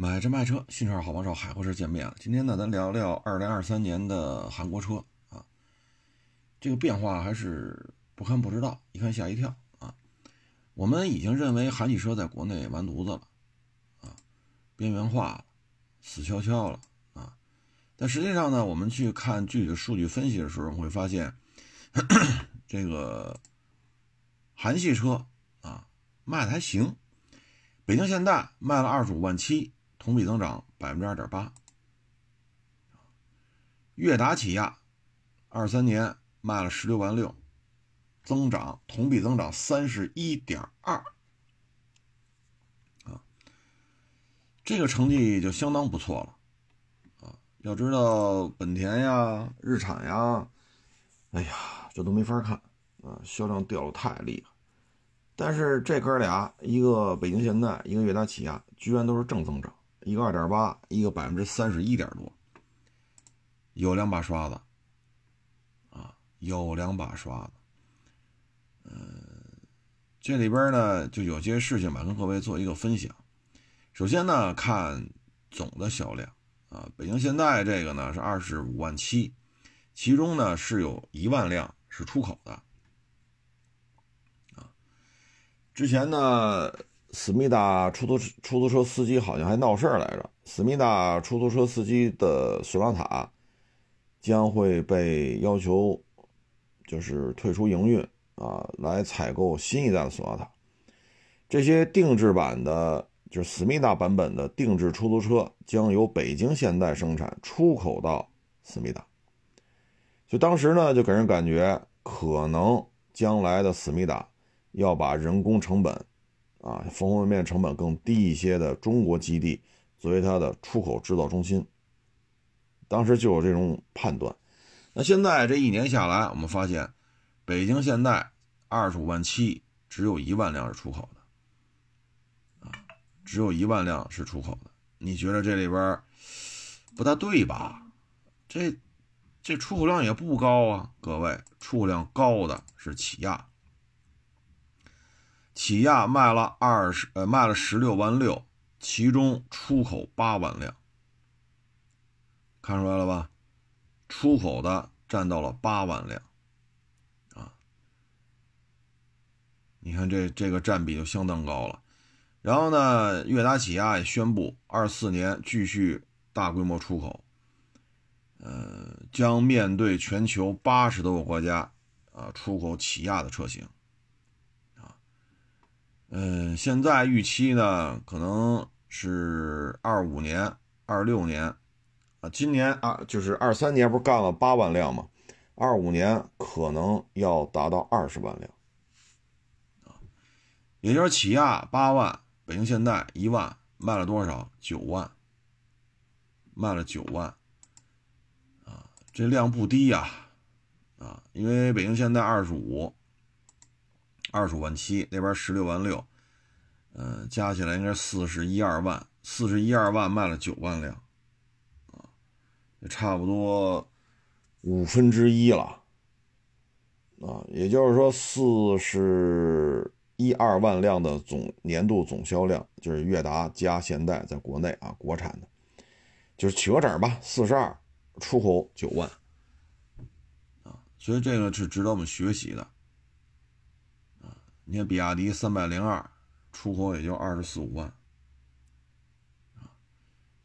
买车卖车，新车好帮手，海阔车见面了。今天呢，咱聊聊二零二三年的韩国车啊，这个变化还是不看不知道，一看吓一跳啊。我们已经认为韩系车在国内完犊子了啊，边缘化了，死翘翘了啊。但实际上呢，我们去看具体的数据分析的时候，会发现 这个韩系车啊卖的还行，北京现代卖了二十五万七。同比增长百分之二点八，悦达起亚二三年卖了十六万六，增长同比增长三十一点二，啊，这个成绩就相当不错了，啊，要知道本田呀、日产呀，哎呀，这都没法看。啊，销量掉的太厉害，但是这哥俩，一个北京现代，一个悦达起亚，居然都是正增长。一个二点八，一个百分之三十一点多，有两把刷子，啊，有两把刷子，嗯，这里边呢就有些事情吧，跟各位做一个分享。首先呢，看总的销量，啊，北京现代这个呢是二十五万七，其中呢是有一万辆是出口的，啊，之前呢。思密达出租出租车司机好像还闹事儿来着。思密达出租车司机的索纳塔将会被要求就是退出营运啊，来采购新一代的索纳塔。这些定制版的，就是思密达版本的定制出租车将由北京现代生产，出口到思密达。就当时呢，就给人感觉可能将来的思密达要把人工成本。啊，方方面面成本更低一些的中国基地作为它的出口制造中心，当时就有这种判断。那现在这一年下来，我们发现北京现代二十五万七，只有一万辆是出口的，啊，只有一万辆是出口的。你觉得这里边不大对吧？这这出口量也不高啊，各位，出口量高的是起亚。起亚卖了二十，呃，卖了十六万六，其中出口八万辆，看出来了吧？出口的占到了八万辆，啊，你看这这个占比就相当高了。然后呢，悦达起亚也宣布，二四年继续大规模出口，呃，将面对全球八十多个国家，啊，出口起亚的车型。嗯，现在预期呢，可能是二五年、二六年，啊，今年啊，就是二三年不是干了八万辆吗？二五年可能要达到二十万辆，啊，也就是起亚八万，北京现代一万，卖了多少？九万，卖了九万，啊，这量不低呀，啊，因为北京现代二十五。二十五万七，那边十六万六，嗯，加起来应该四十一二万，四十一二万卖了九万辆，啊，也差不多五分之一了，啊，也就是说四十一二万辆的总年度总销量，就是悦达加现代在国内啊，国产的，就是取个整吧，四十二，出口九万，啊，所以这个是值得我们学习的。你看，比亚迪三百零二出口也就二十四五万，啊，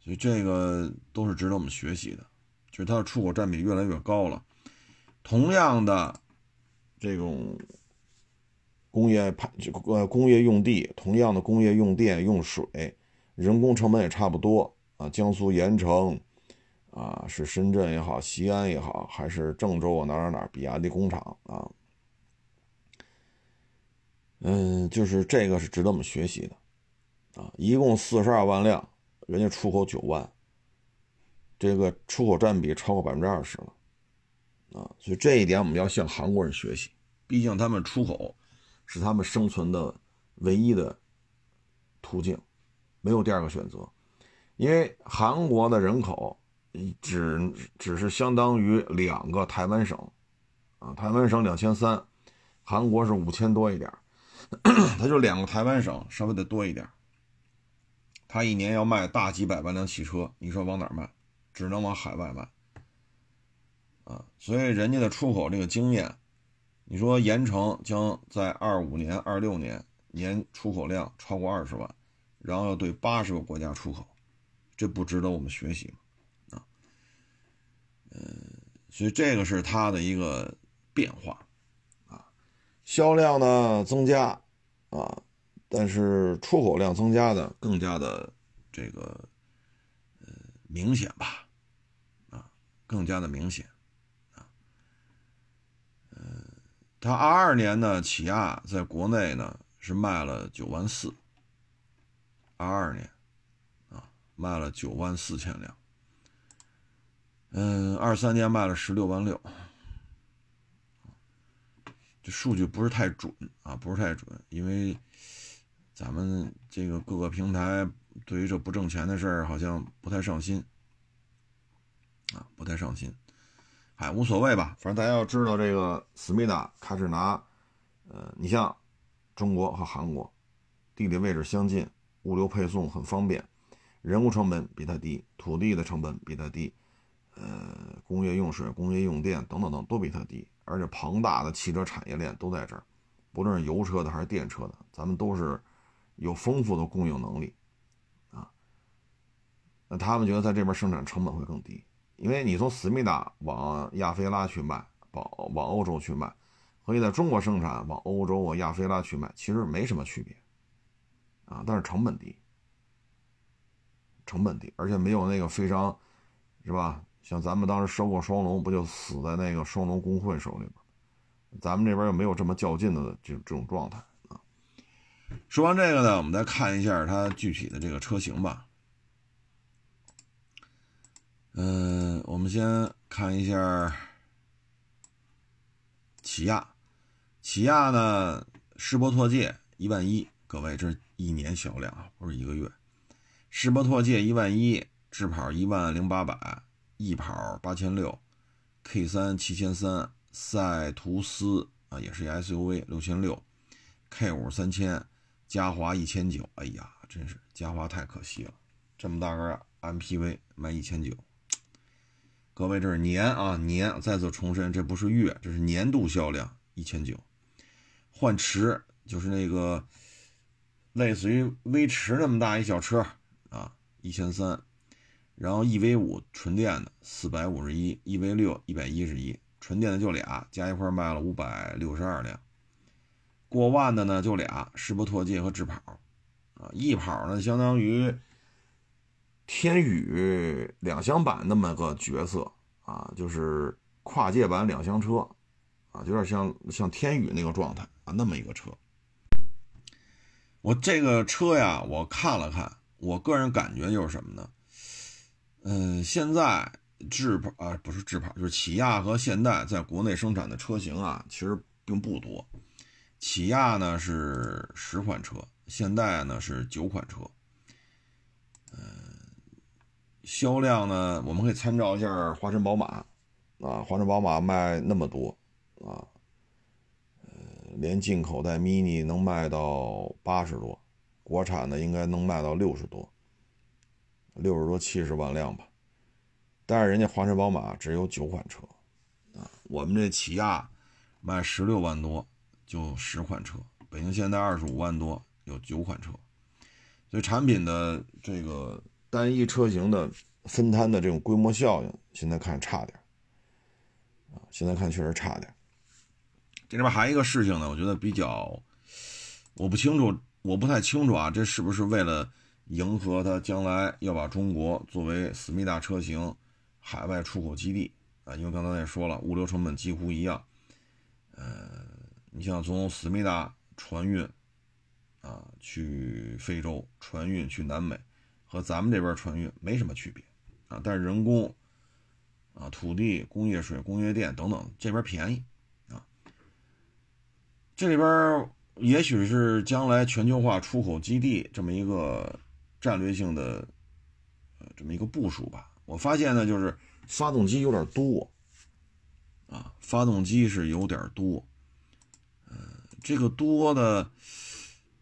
所以这个都是值得我们学习的，就是它的出口占比越来越高了。同样的，这种工业排呃工业用地，同样的工业用电用水，人工成本也差不多啊。江苏盐城啊，是深圳也好，西安也好，还是郑州啊哪哪哪比亚迪工厂啊。嗯，就是这个是值得我们学习的，啊，一共四十二万辆，人家出口九万，这个出口占比超过百分之二十了，啊，所以这一点我们要向韩国人学习，毕竟他们出口是他们生存的唯一的途径，没有第二个选择，因为韩国的人口只只是相当于两个台湾省，啊，台湾省两千三，韩国是五千多一点。它就两个台湾省，稍微的多一点。他一年要卖大几百万辆汽车，你说往哪儿卖？只能往海外卖。啊，所以人家的出口这个经验，你说盐城将在二五年、二六年年出口量超过二十万，然后要对八十个国家出口，这不值得我们学习吗？啊，嗯，所以这个是它的一个变化，啊，销量呢增加，啊，但是出口量增加的更加的这个呃明显吧，啊，更加的明显。它二二年呢，起亚在国内呢是卖了九万四，二二年啊卖了九万四千辆，嗯，二三年卖了十六万六，这数据不是太准啊，不是太准，因为咱们这个各个平台对于这不挣钱的事儿好像不太上心啊，不太上心。哎，无所谓吧，反正大家要知道，这个思密达开始拿，呃，你像中国和韩国，地理位置相近，物流配送很方便，人工成本比它低，土地的成本比它低，呃，工业用水、工业用电等等等都比它低，而且庞大的汽车产业链都在这儿，不论是油车的还是电车的，咱们都是有丰富的供应能力，啊，那他们觉得在这边生产成本会更低。因为你从思密达往亚非拉去卖，往往欧洲去卖，和你在中国生产往欧洲往亚非拉去卖，其实没什么区别，啊，但是成本低，成本低，而且没有那个非常，是吧？像咱们当时收购双龙，不就死在那个双龙工会手里边？咱们这边又没有这么较劲的这这种状态啊。说完这个呢，我们再看一下它具体的这个车型吧。嗯，我们先看一下起亚。起亚呢，世博拓界一万一，各位这是一年销量啊，不是一个月。世博拓界一万一，智跑一万零八百，e 跑八千六，K 三七千三，赛图斯啊也是一 SUV 六千六，K 五三千，嘉华一千九。哎呀，真是嘉华太可惜了，这么大个 MPV 卖一千九。各位，这是年啊年，再次重申，这不是月，这是年度销量一千九。幻驰就是那个类似于威驰那么大一小车啊，一千三。然后 EV 五纯电的四百五十一，EV 六一百一十一，纯电的就俩，加一块卖了五百六十二辆。过万的呢就俩，世博拓界和智跑啊，e 跑呢相当于。天宇两厢版那么个角色啊，就是跨界版两厢车啊，有点像像天宇那个状态啊，那么一个车。我这个车呀，我看了看，我个人感觉就是什么呢？嗯，现在智跑啊，不是智跑，就是起亚和现代在国内生产的车型啊，其实并不多。起亚呢是十款车，现代呢是九款车。销量呢，我们可以参照一下华晨宝马，啊，华晨宝马卖那么多，啊，呃，连进口带 mini 能卖到八十多，国产的应该能卖到六十多，六十多七十万辆吧，但是人家华晨宝马只有九款车，啊，我们这起亚卖十六万多就十款车，北京现代二十五万多有九款车，所以产品的这个。单一车型的分摊的这种规模效应，现在看差点啊，现在看确实差点这里边还有一个事情呢，我觉得比较，我不清楚，我不太清楚啊，这是不是为了迎合它将来要把中国作为思密达车型海外出口基地啊？因为刚才也说了，物流成本几乎一样。呃，你像从思密达船运啊去非洲，船运去南美。和咱们这边船运没什么区别啊，但是人工啊、土地、工业水、工业电等等这边便宜啊。这里边也许是将来全球化出口基地这么一个战略性的呃这么一个部署吧。我发现呢，就是发动机有点多啊，发动机是有点多。呃，这个多的，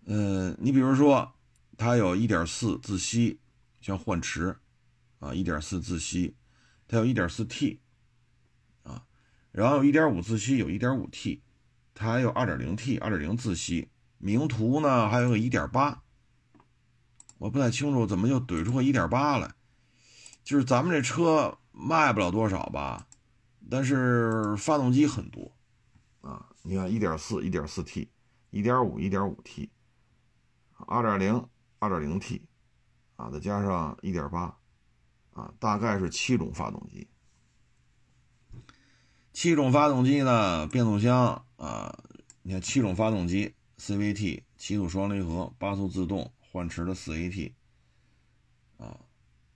呃，你比如说。它有1.4自吸，像幻驰啊，1.4自吸，它有 1.4T 啊，然后有1.5自吸，有 1.5T，它还有 2.0T、2.0自吸。名图呢还有个1.8，我不太清楚怎么就怼出个一点八来，就是咱们这车卖不了多少吧，但是发动机很多啊，你看一点四、一、点四 T。一点五、一点五 T，二点零、二点零 T，啊，再加上一点八，啊，大概是七种发动机。七种发动机呢，变速箱啊，你看七种发动机，CVT 七速双离合，八速自动，幻驰的四 AT，啊，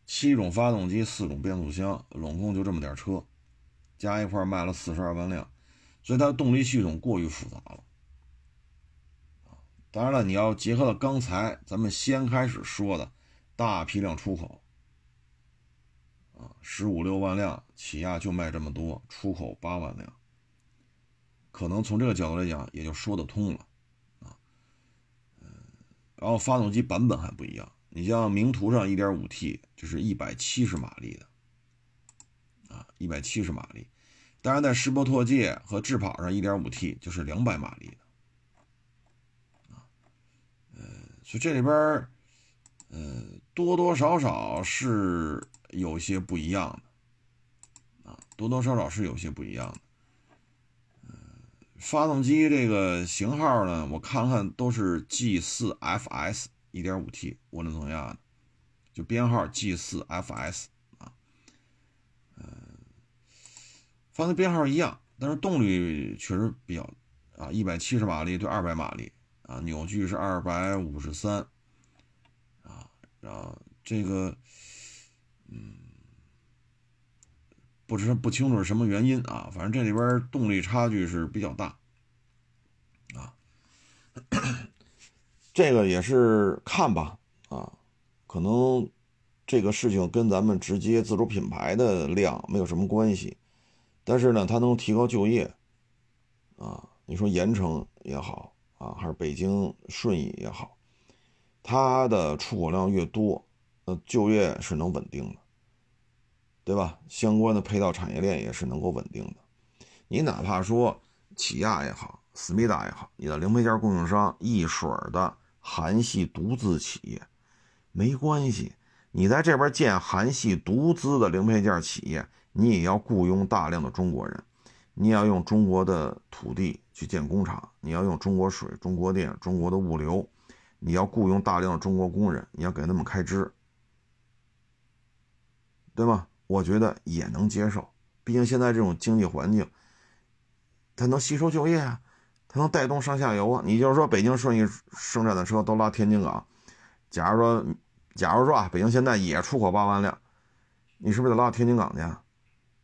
七种发动机，四种变速箱，拢共就这么点车，加一块卖了四十二万辆，所以它的动力系统过于复杂了。当然了，你要结合到刚才咱们先开始说的，大批量出口，啊，十五六万辆，起亚就卖这么多，出口八万辆，可能从这个角度来讲，也就说得通了，然后发动机版本还不一样，你像名图上 1.5T 就是170马力的，啊，170马力，当然在施博拓界和智跑上 1.5T 就是200马力的。所以这里边呃，多多少少是有些不一样的，啊，多多少少是有些不一样的。发动机这个型号呢，我看看都是 G4FS 1.5T 涡轮增压的，就编号 G4FS 啊，嗯，发动机编号一样，但是动力确实比较啊，一百七十马力对二百马力。啊，扭矩是二百五十三，啊，然后这个，嗯，不知不清楚是什么原因啊，反正这里边动力差距是比较大，啊，这个也是看吧，啊，可能这个事情跟咱们直接自主品牌的量没有什么关系，但是呢，它能提高就业，啊，你说盐城也好。啊，还是北京顺义也好，它的出口量越多，那就业是能稳定的，对吧？相关的配套产业链也是能够稳定的。你哪怕说起亚也好，思密达也好，你的零配件供应商一水儿的韩系独资企业，没关系，你在这边建韩系独资的零配件企业，你也要雇佣大量的中国人。你也要用中国的土地去建工厂，你要用中国水、中国电、中国的物流，你要雇佣大量的中国工人，你要给他们开支，对吗？我觉得也能接受，毕竟现在这种经济环境，它能吸收就业啊，它能带动上下游啊。你就是说，北京顺义生产的车都拉天津港，假如说，假如说啊，北京现在也出口八万辆，你是不是得拉到天津港去？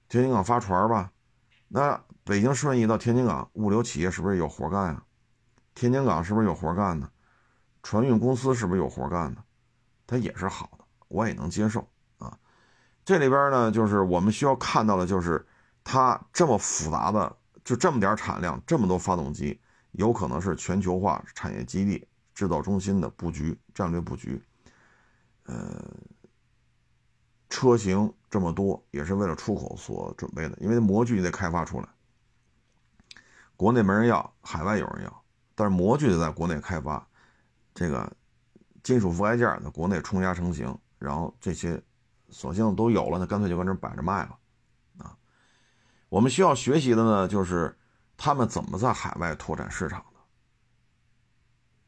天津港发船吧。那北京顺义到天津港物流企业是不是有活干啊？天津港是不是有活干呢？船运公司是不是有活干呢？它也是好的，我也能接受。这里边呢，就是我们需要看到的，就是它这么复杂的，就这么点产量，这么多发动机，有可能是全球化产业基地、制造中心的布局、战略布局，呃。车型这么多，也是为了出口所准备的，因为模具你得开发出来，国内没人要，海外有人要，但是模具得在国内开发，这个金属覆盖件在国内冲压成型，然后这些索性都有了，那干脆就搁这摆着卖了，啊，我们需要学习的呢，就是他们怎么在海外拓展市场的，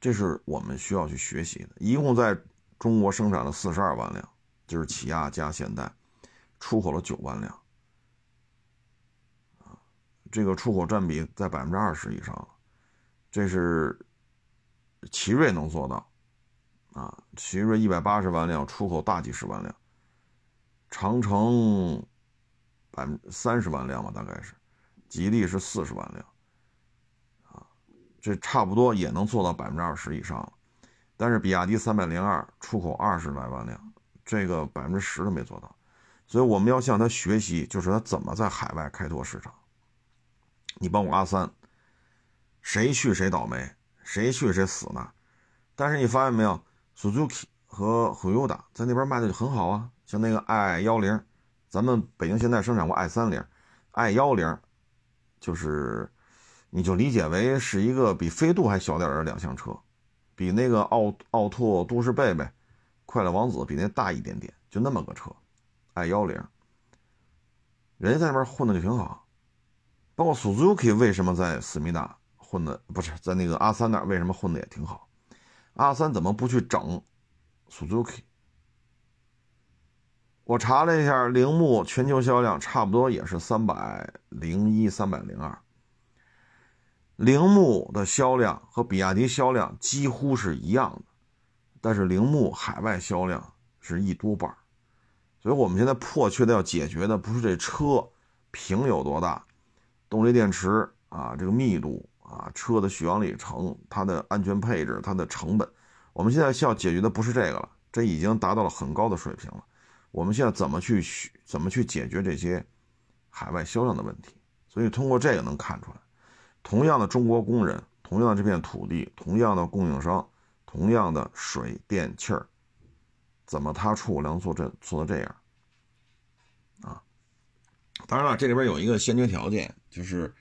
这是我们需要去学习的。一共在中国生产了四十二万辆。就是起亚加现代，出口了九万辆，啊，这个出口占比在百分之二十以上，这是奇瑞能做到，啊，奇瑞一百八十万辆出口大几十万辆，长城百分三十万辆吧，大概是，吉利是四十万辆，啊，这差不多也能做到百分之二十以上了，但是比亚迪三百零二出口二十来万辆。这个百分之十都没做到，所以我们要向他学习，就是他怎么在海外开拓市场。你帮我阿三，谁去谁倒霉，谁去谁死呢？但是你发现没有，Suzuki 和 Hyundai 在那边卖的就很好啊，像那个 i 幺零，咱们北京现在生产过 i 三零，i 幺零就是你就理解为是一个比飞度还小点的两厢车，比那个奥奥拓都市贝贝、快乐王子比那大一点点，就那么个车，i 幺零，人家在那边混的就挺好，包括 Suzuki 为什么在思密达混的不是在那个阿三那为什么混的也挺好？阿三怎么不去整 Suzuki？我查了一下，铃木全球销量差不多也是三百零一、三百零二。铃木的销量和比亚迪销量几乎是一样的，但是铃木海外销量是一多半所以我们现在迫切的要解决的不是这车屏有多大，动力电池啊这个密度。啊，车的续航里程、它的安全配置、它的成本，我们现在需要解决的不是这个了，这已经达到了很高的水平了。我们现在怎么去怎么去解决这些海外销量的问题？所以通过这个能看出来，同样的中国工人，同样的这片土地，同样的供应商，同样的水电气儿，怎么他出五粮做这做到这样？啊，当然了，这里边有一个先决条件，就是。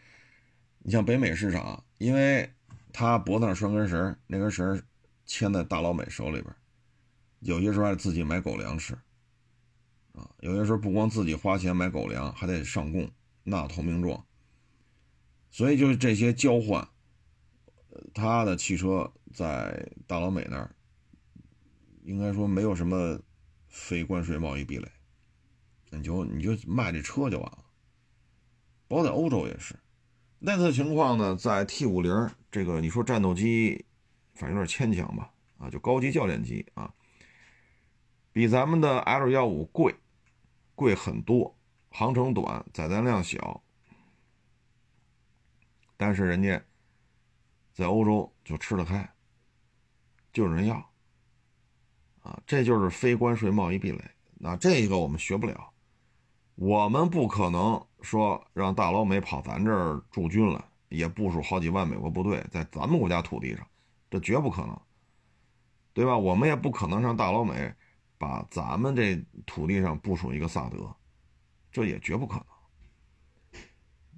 你像北美市场，因为他脖子上拴根绳，那根绳牵在大老美手里边，有些时候还自己买狗粮吃，啊，有些时候不光自己花钱买狗粮，还得上供纳投名状，所以就是这些交换，他的汽车在大老美那儿，应该说没有什么非关税贸易壁垒，你就你就卖这车就完了，包括在欧洲也是。那次情况呢，在 T 五零这个，你说战斗机，反正有点牵强吧？啊，就高级教练机啊，比咱们的 L 幺五贵，贵很多，航程短，载弹量小，但是人家在欧洲就吃得开，就有人要，啊，这就是非关税贸易壁垒。那这个我们学不了，我们不可能。说让大老美跑咱这儿驻军了，也部署好几万美国部队在咱们国家土地上，这绝不可能，对吧？我们也不可能让大老美把咱们这土地上部署一个萨德，这也绝不可能，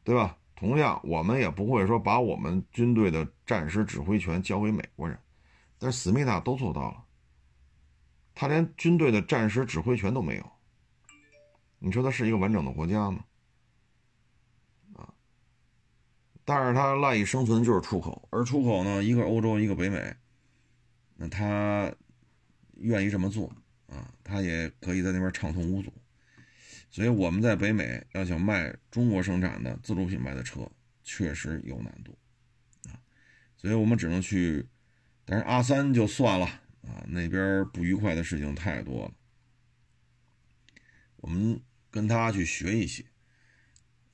对吧？同样，我们也不会说把我们军队的战时指挥权交给美国人，但是思密达都做到了，他连军队的战时指挥权都没有，你说他是一个完整的国家吗？但是它赖以生存就是出口，而出口呢，一个欧洲，一个北美，那他愿意这么做啊，他也可以在那边畅通无阻。所以我们在北美要想卖中国生产的自主品牌的车，确实有难度啊，所以我们只能去，但是阿三就算了啊，那边不愉快的事情太多了，我们跟他去学一些。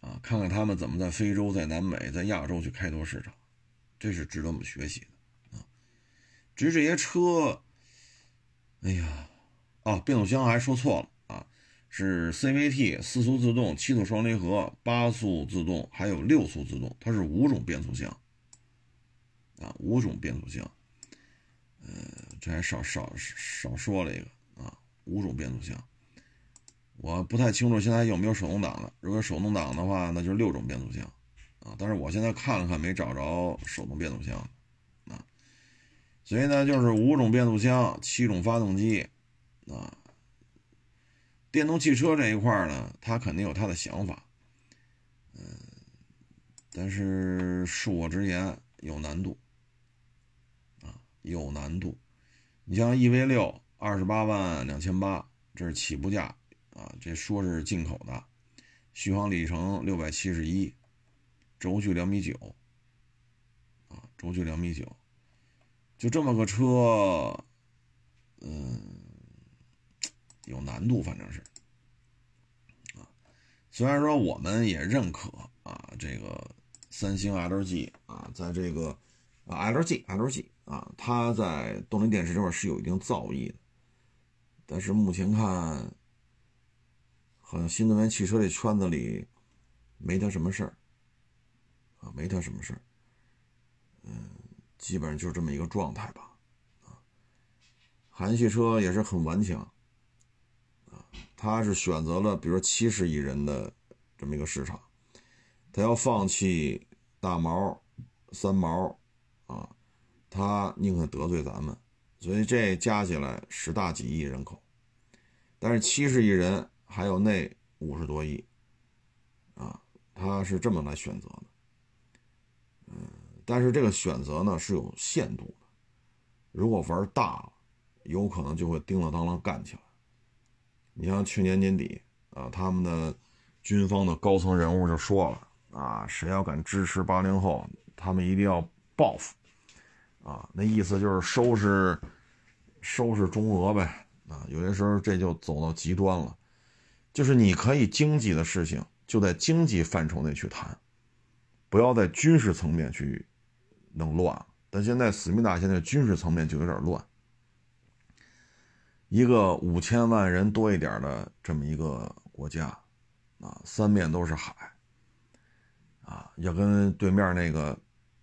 啊，看看他们怎么在非洲、在南美、在亚洲去开拓市场，这是值得我们学习的啊。至于这些车，哎呀，啊，变速箱还说错了啊，是 CVT 四速自动、七速双离合、八速自动，还有六速自动，它是五种变速箱啊，五种变速箱。呃，这还少少少说了一个啊，五种变速箱。我不太清楚现在有没有手动挡的。如果手动挡的话，那就是六种变速箱啊。但是我现在看了看，没找着手动变速箱啊。所以呢，就是五种变速箱，七种发动机啊。电动汽车这一块呢，它肯定有它的想法，嗯，但是恕我直言，有难度啊，有难度。你像 EV 六，二十八万两千八，这是起步价。啊，这说是进口的，续航里程六百七十一，轴距两米九，啊，轴距两米九，就这么个车，嗯，有难度，反正是，啊，虽然说我们也认可啊，这个三星 LG 啊，在这个啊 LG LG 啊，它在动力电池这块是有一定造诣的，但是目前看。好像新能源汽车这圈子里没他什么事儿啊，没他什么事儿，嗯，基本上就是这么一个状态吧，啊，韩系车也是很顽强啊，他是选择了比如说七十亿人的这么一个市场，他要放弃大毛、三毛啊，他宁可得罪咱们，所以这加起来十大几亿人口，但是七十亿人还有那五十多亿啊，他是这么来选择的，嗯，但是这个选择呢是有限度的，如果玩大了。有可能就会叮了当啷干起来。你像去年年底啊，他们的军方的高层人物就说了啊，谁要敢支持八零后，他们一定要报复啊。那意思就是收拾收拾中俄呗啊。有些时候这就走到极端了，就是你可以经济的事情就在经济范畴内去谈，不要在军事层面去弄乱。但现在思密达现在军事层面就有点乱。一个五千万人多一点的这么一个国家，啊，三面都是海，啊，要跟对面那个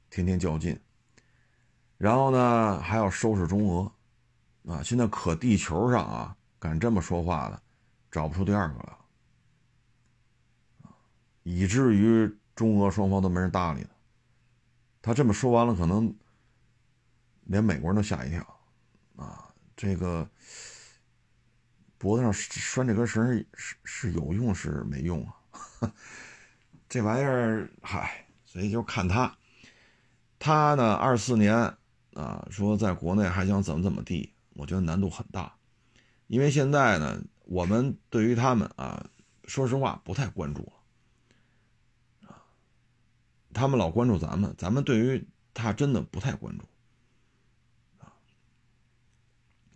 天天较劲，然后呢还要收拾中俄，啊，现在可地球上啊敢这么说话的，找不出第二个了，以至于中俄双方都没人搭理他，他这么说完了，可能连美国人都吓一跳，啊，这个。脖子上拴这根绳是是有用是没用啊？这玩意儿，嗨，所以就看他，他呢，二四年啊，说在国内还想怎么怎么地，我觉得难度很大，因为现在呢，我们对于他们啊，说实话不太关注了啊，他们老关注咱们，咱们对于他真的不太关注。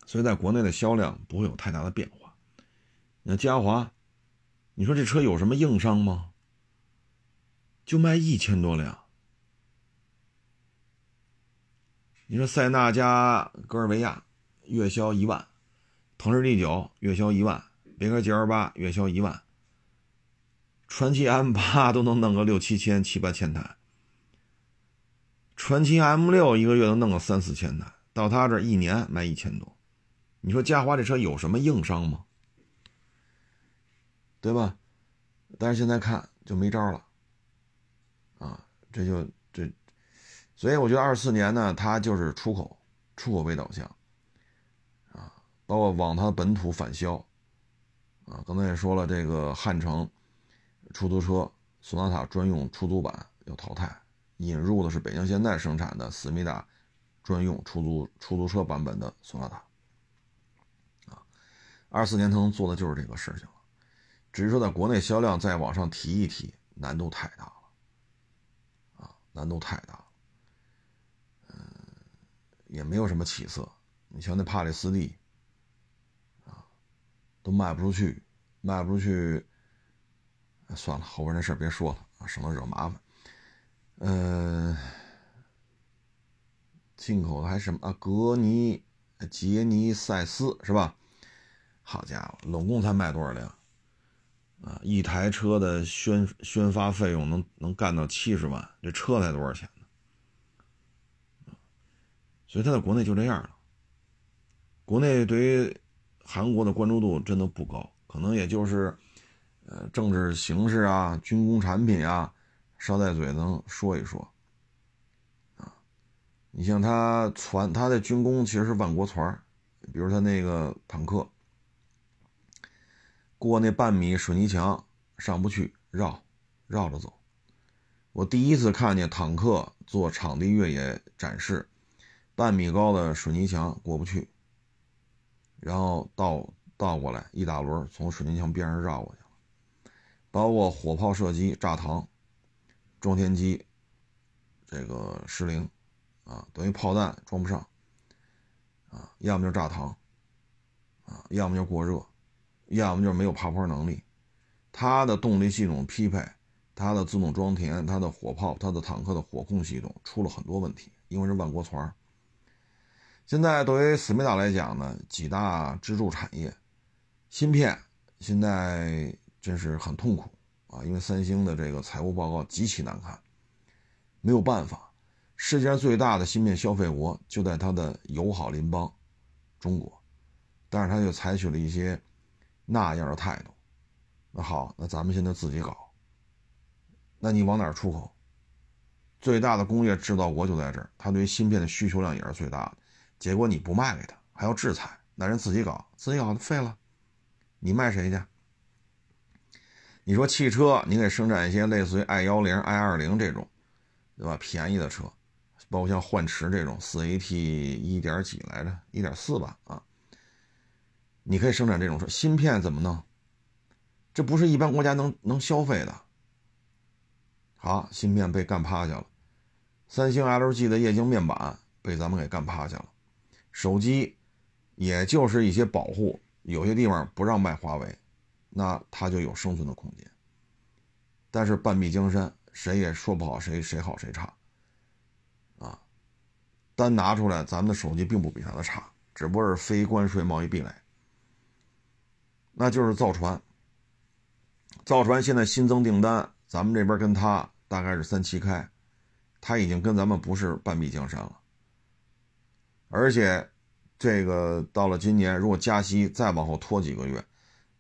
所以在国内的销量不会有太大的变化。那嘉华，你说这车有什么硬伤吗？就卖一千多辆。你说塞纳加戈尔维亚月销一万，腾势 D 九月销一万，别克 GL 八月销一万，传祺 M 八都能弄个六七千、七八千台，传祺 M 六一个月能弄个三四千台，到他这一年卖一千多。你说嘉华这车有什么硬伤吗？对吧？但是现在看就没招了，啊，这就这，所以我觉得二四年呢，它就是出口，出口为导向，包括往它本土返销，啊，刚才也说了，这个汉城出租车索纳塔专用出租版要淘汰，引入的是北京现代生产的思密达专用出租出租车版本的索纳塔。啊二四年他能做的就是这个事情了，至于说在国内销量再往上提一提，难度太大了，啊，难度太大了，嗯，也没有什么起色。你像那帕里斯蒂，都卖不出去，卖不出去，算了，后边那事别说了，省得惹麻烦。嗯，进口的还是什么啊？格尼杰尼赛斯是吧？好家伙，拢共才卖多少辆啊？一台车的宣宣发费用能能干到七十万，这车才多少钱呢？所以他在国内就这样了。国内对于韩国的关注度真的不高，可能也就是呃政治形势啊、军工产品啊，捎带嘴能说一说啊。你像他船，他的军工其实是万国船，比如他那个坦克。过那半米水泥墙上不去，绕绕着走。我第一次看见坦克做场地越野展示，半米高的水泥墙过不去，然后倒倒过来一大轮从水泥墙边上绕过去了。包括火炮射击炸膛，装填机这个失灵啊，等于炮弹装不上啊，要么就炸膛啊，要么就过热。要么就没有爬坡能力，它的动力系统匹配，它的自动装填，它的火炮，它的坦克的火控系统出了很多问题，因为是万国船。现在对于思密达来讲呢，几大支柱产业，芯片现在真是很痛苦啊，因为三星的这个财务报告极其难看，没有办法，世界上最大的芯片消费国就在它的友好邻邦中国。但是他就采取了一些那样的态度。那好，那咱们现在自己搞。那你往哪儿出口？最大的工业制造国就在这儿，它对于芯片的需求量也是最大的。结果你不卖给他，还要制裁，那人自己搞，自己搞就废了。你卖谁去？你说汽车，你给生产一些类似于 i 幺零、i 二零这种，对吧？便宜的车，包括像幻驰这种四 AT 一点几来着，一点四吧，啊，你可以生产这种车，芯片怎么弄？这不是一般国家能能消费的。好，芯片被干趴下了，三星、LG 的液晶面板被咱们给干趴下了，手机也就是一些保护，有些地方不让卖华为。那它就有生存的空间，但是半壁江山，谁也说不好谁谁好谁差，啊，单拿出来，咱们的手机并不比它的差，只不过是非关税贸易壁垒。那就是造船，造船现在新增订单，咱们这边跟他大概是三七开，他已经跟咱们不是半壁江山了，而且这个到了今年，如果加息再往后拖几个月。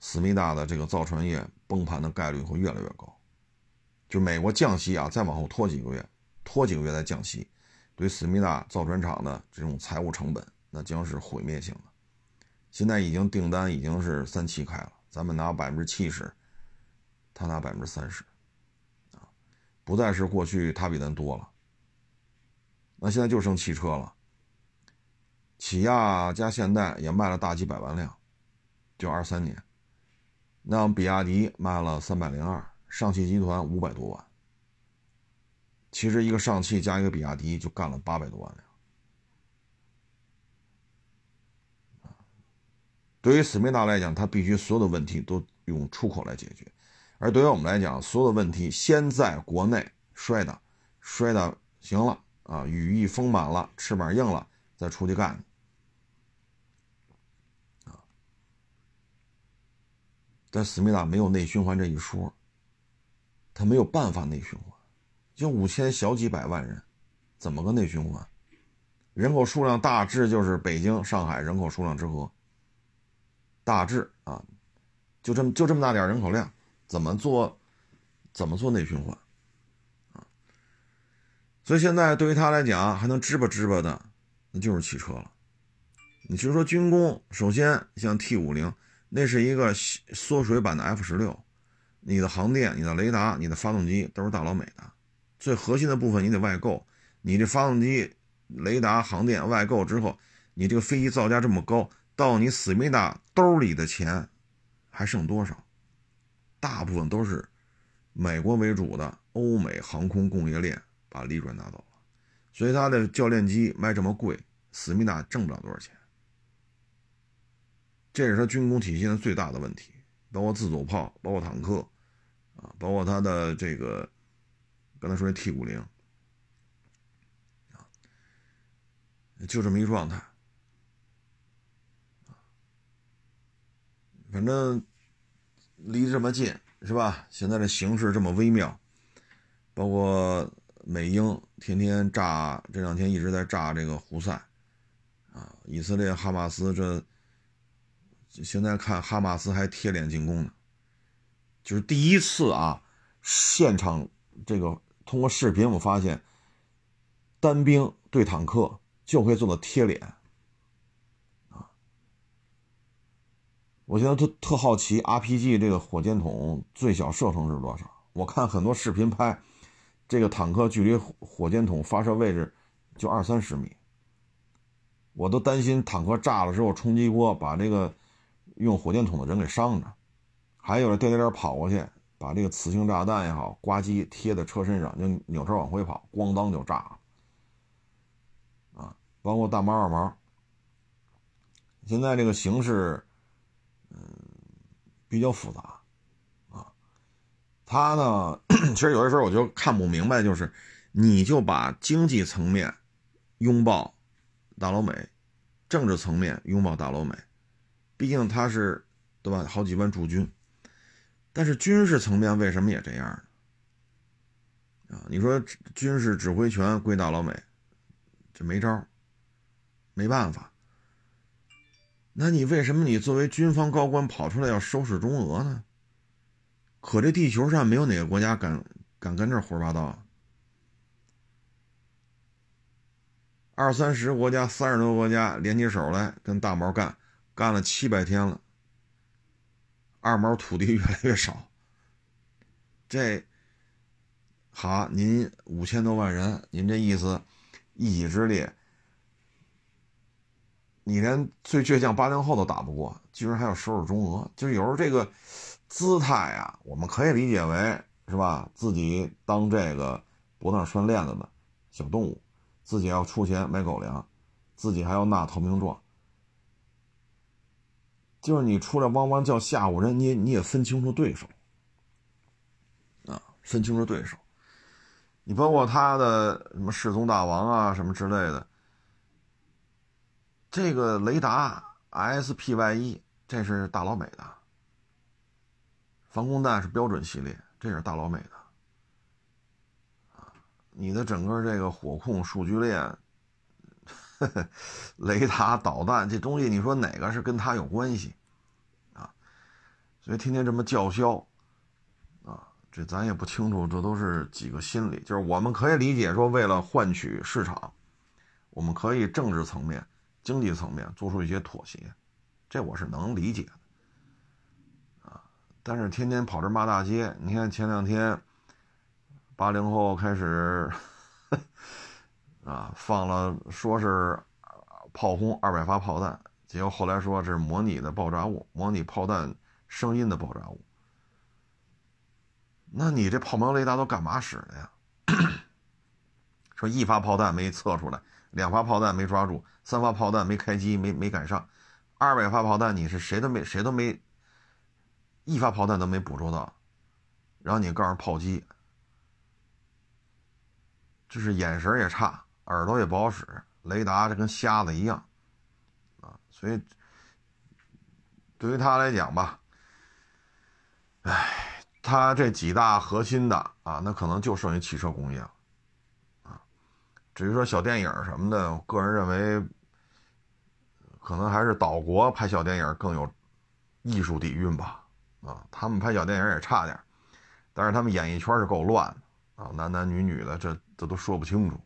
思密达的这个造船业崩盘的概率会越来越高，就美国降息啊，再往后拖几个月，拖几个月再降息，对思密达造船厂的这种财务成本，那将是毁灭性的。现在已经订单已经是三七开了，咱们拿百分之七十，他拿百分之三十，啊，不再是过去他比咱多了。那现在就剩汽车了，起亚加现代也卖了大几百万辆，就二三年。那比亚迪卖了三百零二，上汽集团五百多万。其实一个上汽加一个比亚迪就干了八百多万辆。对于思密达来讲，它必须所有的问题都用出口来解决；而对于我们来讲，所有的问题先在国内摔的，摔的行了啊，羽翼丰满了，翅膀硬了，再出去干。但思密达没有内循环这一说，他没有办法内循环，就五千小几百万人，怎么个内循环？人口数量大致就是北京、上海人口数量之和，大致啊，就这么就这么大点人口量，怎么做，怎么做内循环？啊，所以现在对于他来讲，还能支吧支吧的，那就是汽车了。你就说军工，首先像 T 五零。那是一个缩水版的 F 十六，你的航电、你的雷达、你的发动机都是大老美的，最核心的部分你得外购。你这发动机、雷达、航电外购之后，你这个飞机造价这么高，到你思密达兜里的钱还剩多少？大部分都是美国为主的欧美航空供应链把利润拿走了，所以它的教练机卖这么贵，思密达挣不了多少钱。这是他军工体系的最大的问题，包括自走炮，包括坦克，啊，包括他的这个刚才说的 T 五零，啊，就这么一状态，反正离这么近是吧？现在这形势这么微妙，包括美英天天炸，这两天一直在炸这个胡塞，啊，以色列哈马斯这。现在看哈马斯还贴脸进攻呢，就是第一次啊，现场这个通过视频我发现，单兵对坦克就可以做到贴脸，啊，我现在特特好奇 RPG 这个火箭筒最小射程是多少？我看很多视频拍，这个坦克距离火箭筒发射位置就二三十米，我都担心坦克炸了之后冲击波把这个。用火箭筒的人给伤着，还有人颠颠颠跑过去，把这个磁性炸弹也好，呱唧贴在车身上，就扭头往回跑，咣当就炸了。啊，包括大毛二毛，现在这个形势，嗯，比较复杂，啊，他呢，其实有的时候我就看不明白，就是你就把经济层面拥抱大老美，政治层面拥抱大老美。毕竟他是，对吧？好几万驻军，但是军事层面为什么也这样呢？啊，你说军事指挥权归大老美，这没招没办法。那你为什么你作为军方高官跑出来要收拾中俄呢？可这地球上没有哪个国家敢敢跟这胡说八道。二三十国家、三十多个国家联起手来跟大毛干，干了七百天了，二毛土地越来越少。这好，您五千多万人，您这意思，一己之力。你连最倔强八零后都打不过，居然还要收拾中俄，就是有时候这个姿态啊，我们可以理解为是吧？自己当这个脖子上拴链子的小动物，自己要出钱买狗粮，自己还要纳投名状，就是你出来汪汪叫吓唬人，你你也分清楚对手啊，分清楚对手。你包括他的什么世宗大王啊，什么之类的。这个雷达 SPY 一，这是大老美的防空弹，是标准系列，这是大老美的。你的整个这个火控数据链、雷达、导弹这东西，你说哪个是跟他有关系啊？所以天天这么叫嚣啊，这咱也不清楚，这都是几个心理。就是我们可以理解说，为了换取市场，我们可以政治层面。经济层面做出一些妥协，这我是能理解的，啊，但是天天跑这骂大街，你看前两天，八零后开始，啊，放了说是炮轰二百发炮弹，结果后来说是模拟的爆炸物，模拟炮弹声音的爆炸物，那你这炮瞄雷达都干嘛使的呀？说一发炮弹没测出来。两发炮弹没抓住，三发炮弹没开机，没没赶上，二百发炮弹你是谁都没谁都没，一发炮弹都没捕捉到，然后你告诉炮击，就是眼神也差，耳朵也不好使，雷达这跟瞎子一样，啊，所以对于他来讲吧，哎，他这几大核心的啊，那可能就剩下汽车工业了。啊至于说小电影什么的，我个人认为，可能还是岛国拍小电影更有艺术底蕴吧。啊，他们拍小电影也差点，但是他们演艺圈是够乱的啊，男男女女的，这这都说不清楚。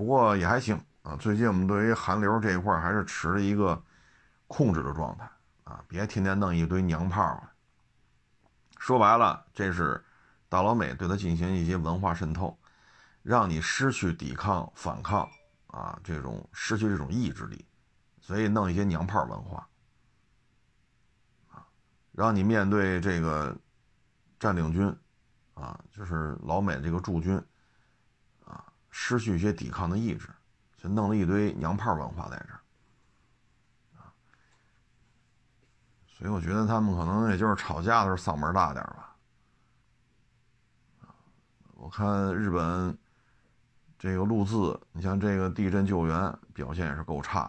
不过也还行啊。最近我们对于韩流这一块还是持了一个控制的状态啊，别天天弄一堆娘炮。说白了，这是大老美对他进行一些文化渗透。让你失去抵抗、反抗啊，这种失去这种意志力，所以弄一些娘炮文化啊，让你面对这个占领军啊，就是老美这个驻军，失去一些抵抗的意志，就弄了一堆娘炮文化在这儿啊，所以我觉得他们可能也就是吵架的时候嗓门大点吧我看日本。这个录字，你像这个地震救援表现也是够差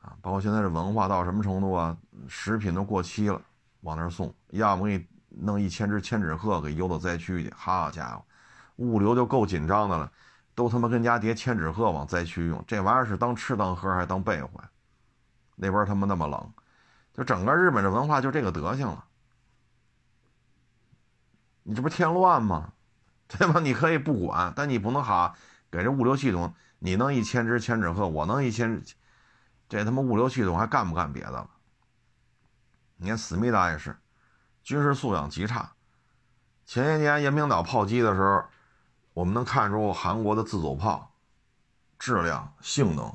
啊！包括现在这文化到什么程度啊？食品都过期了，往那儿送，要么给你弄一千只千纸鹤给邮到灾区去。好家伙，物流就够紧张的了，都他妈跟家叠千纸鹤往灾区用，这玩意儿是当吃当喝还当备货？那边他妈那么冷，就整个日本的文化就这个德行了。你这不添乱吗？对吧？你可以不管，但你不能哈给这物流系统，你弄一千只千纸鹤，我弄一千，这他妈物流系统还干不干别的了？你看思密达也是，军事素养极差。前些年延坪岛炮击的时候，我们能看出韩国的自走炮质量、性能、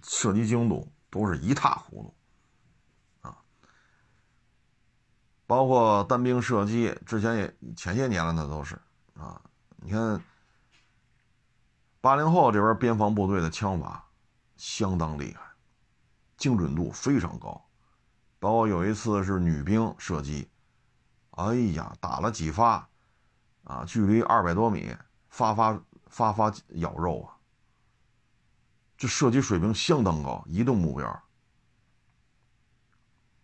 射击精度都是一塌糊涂啊。包括单兵射击，之前也前些年了，那都是啊。你看，八零后这边边防部队的枪法相当厉害，精准度非常高。包括有一次是女兵射击，哎呀，打了几发，啊，距离二百多米，发发发发咬肉啊！这射击水平相当高，移动目标，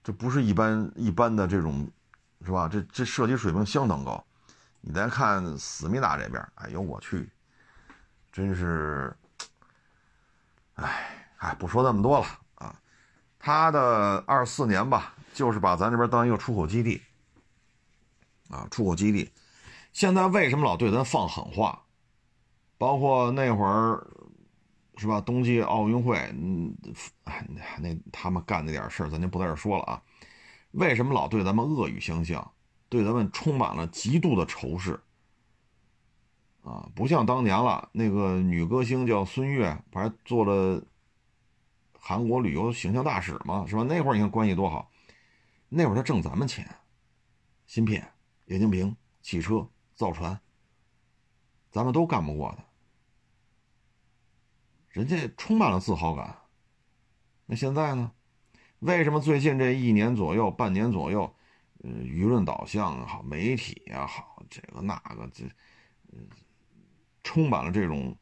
这不是一般一般的这种，是吧？这这射击水平相当高。你再看思密达这边，哎呦我去，真是，哎哎，不说那么多了啊。他的二四年吧，就是把咱这边当一个出口基地，啊，出口基地。现在为什么老对咱放狠话？包括那会儿，是吧？冬季奥运会，嗯，那他们干那点事儿，咱就不在这说了啊。为什么老对咱们恶语相向，对咱们充满了极度的仇视？啊，不像当年了，那个女歌星叫孙悦，不还做了韩国旅游形象大使吗？是吧？那会儿你看关系多好，那会儿他挣咱们钱，芯片、液晶屏、汽车、造船，咱们都干不过他，人家充满了自豪感。那现在呢？为什么最近这一年左右、半年左右，呃，舆论导向也好，媒体也好，这个那个这，嗯。充满了这种，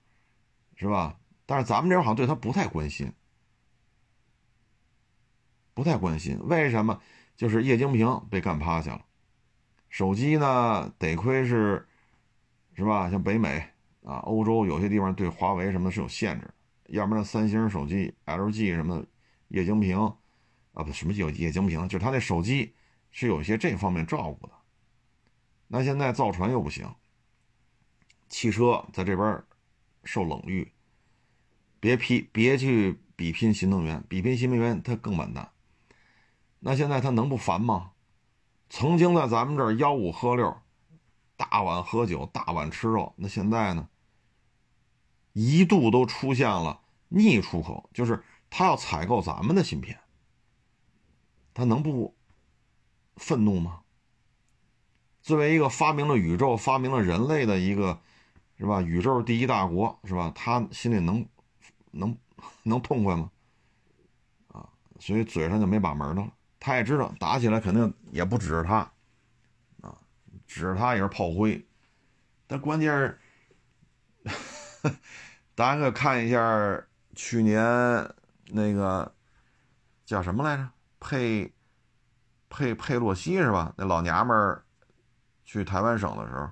是吧？但是咱们这边好像对他不太关心，不太关心。为什么？就是液晶屏被干趴下了，手机呢？得亏是，是吧？像北美啊、欧洲有些地方对华为什么是有限制，要不然三星手机、LG 什么液晶屏啊，不什么叫液晶屏？就是他那手机是有一些这方面照顾的。那现在造船又不行。汽车在这边受冷遇，别批别去比拼新能源，比拼新能源它更完蛋。那现在他能不烦吗？曾经在咱们这儿吆五喝六，大碗喝酒，大碗吃肉。那现在呢？一度都出现了逆出口，就是他要采购咱们的芯片，他能不愤怒吗？作为一个发明了宇宙、发明了人类的一个。是吧？宇宙第一大国是吧？他心里能能能痛快吗？啊，所以嘴上就没把门的了。他也知道打起来肯定也不指着他，啊，指着他也是炮灰。但关键是，大家可以看一下去年那个叫什么来着？佩佩佩洛西是吧？那老娘们儿去台湾省的时候。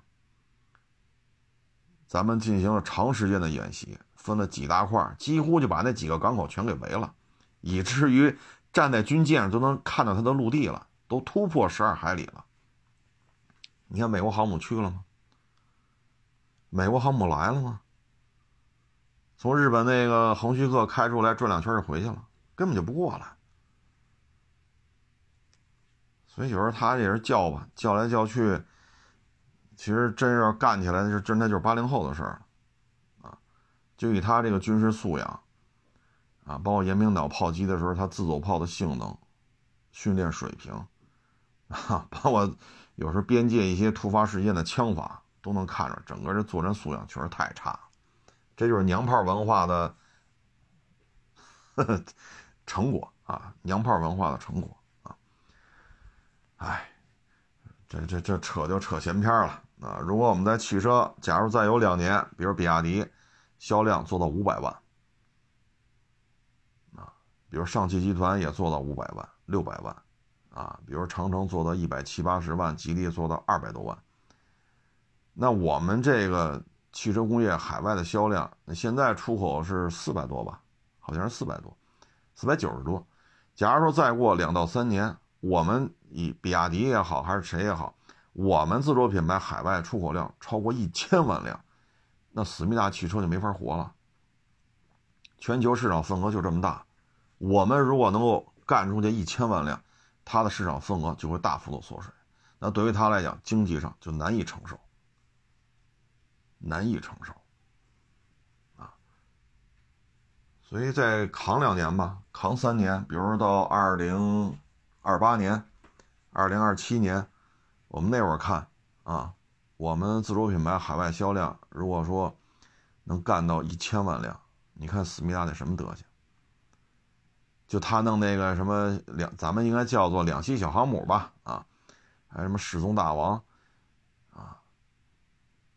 咱们进行了长时间的演习，分了几大块，几乎就把那几个港口全给围了，以至于站在军舰上都能看到它的陆地了，都突破十二海里了。你看美国航母去了吗？美国航母来了吗？从日本那个横须贺开出来转两圈就回去了，根本就不过来。所以有时候他也是叫吧，叫来叫去。其实真要干起来，就真的就是八零后的事儿啊！就以他这个军事素养，啊，包括延明岛炮击的时候，他自走炮的性能、训练水平，啊，包括有时候边界一些突发事件的枪法，都能看着整个这作战素养确实太差。这就是娘炮文化的 成果啊！娘炮文化的成果啊！哎，这这这扯就扯闲篇了。啊，如果我们在汽车，假如再有两年，比如比亚迪销量做到五百万，比如上汽集团也做到五百万、六百万，啊，比如长城做到一百七八十万，吉利做到二百多万，那我们这个汽车工业海外的销量，那现在出口是四百多吧？好像是四百多，四百九十多。假如说再过两到三年，我们以比亚迪也好，还是谁也好。我们自主品牌海外出口量超过一千万辆，那思密达汽车就没法活了。全球市场份额就这么大，我们如果能够干出去一千万辆，它的市场份额就会大幅度缩水。那对于它来讲，经济上就难以承受，难以承受啊。所以再扛两年吧，扛三年，比如说到二零二八年、二零二七年。我们那会儿看啊，我们自主品牌海外销量，如果说能干到一千万辆，你看思密达得什么德行？就他弄那个什么两，咱们应该叫做两栖小航母吧？啊，还什么失踪大王啊，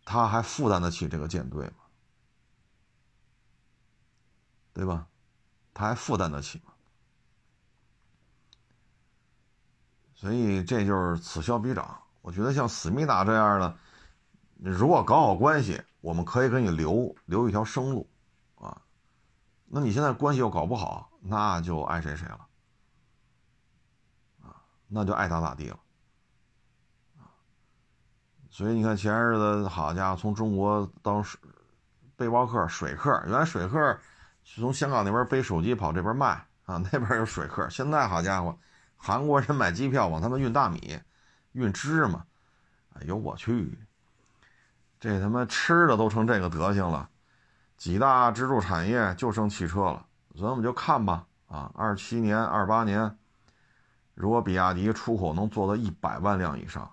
他还负担得起这个舰队吗？对吧？他还负担得起吗？所以这就是此消彼长。我觉得像思密达这样的，如果搞好关系，我们可以给你留留一条生路，啊，那你现在关系又搞不好，那就爱谁谁了，啊那就爱咋咋地了。啊所以你看前日子，好家伙，从中国当水背包客、水客，原来水客是从香港那边背手机跑这边卖啊，那边有水客。现在好家伙，韩国人买机票往他们运大米、运芝麻，哎呦我去，这他妈吃的都成这个德行了，几大支柱产业就剩汽车了，所以我们就看吧啊，二七年、二八年，如果比亚迪出口能做到一百万辆以上。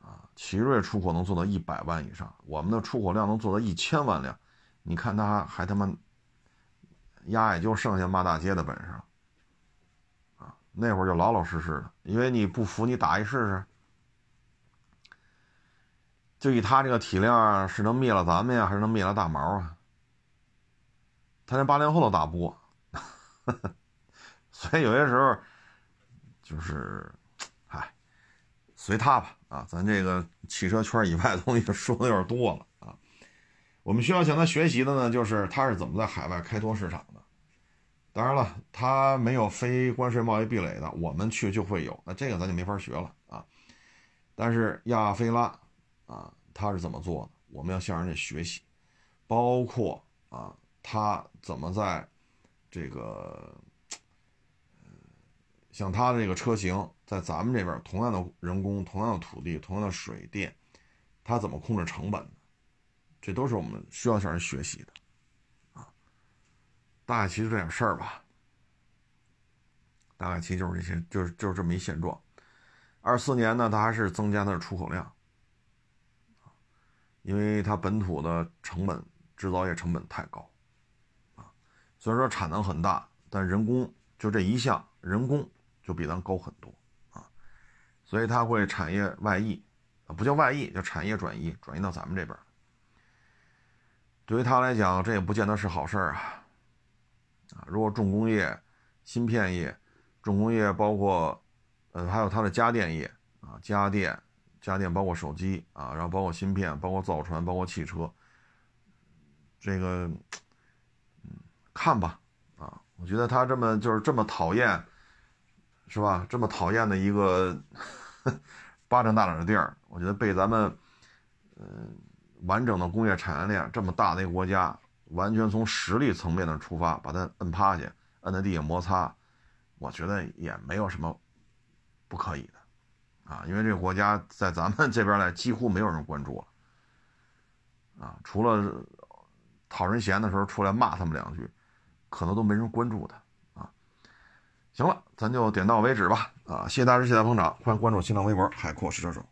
啊奇瑞出口能做到一百万以上，我们的出口量能做到一千万辆，你看他还他妈压也就剩下骂大街的本事啊！那会儿就老老实实的，因为你不服你打一试试。就以他这个体量，是能灭了咱们呀，还是能灭了大毛啊？他连八零后都打不过，所以有些时候就是。随他吧，啊，咱这个汽车圈以外的东西说的有点多了啊。我们需要向他学习的呢，就是他是怎么在海外开拓市场的。当然了，他没有非关税贸易壁垒的，我们去就会有，那这个咱就没法学了啊。但是亚非拉啊，他是怎么做的？我们要向人家学习，包括啊，他怎么在这个。像他的这个车型，在咱们这边同样的人工、同样的土地、同样的水电，他怎么控制成本这都是我们需要向人学习的，啊，大概其实这点事儿吧，大概其实就是这些，就是就是这么一现状。二四年呢，它还是增加它的出口量，因为它本土的成本、制造业成本太高，虽然说产能很大，但人工就这一项人工。就比咱高很多啊，所以它会产业外溢啊，不叫外溢，叫产业转移，转移到咱们这边。对于他来讲，这也不见得是好事儿啊。啊，如果重工业、芯片业、重工业包括呃还有它的家电业啊，家电、家电包括手机啊，然后包括芯片、包括造船、包括汽车，这个看吧啊，我觉得他这么就是这么讨厌。是吧？这么讨厌的一个巴掌大点的地儿，我觉得被咱们嗯完整的工业产业链这么大的一个国家，完全从实力层面的出发，把它摁趴下，摁在地下摩擦，我觉得也没有什么不可以的啊。因为这个国家在咱们这边来几乎没有人关注了啊，除了讨人嫌的时候出来骂他们两句，可能都没人关注他啊。行了，咱就点到为止吧。啊，谢谢大家，谢谢大家捧场，欢迎关注新浪微博“海阔试车手”。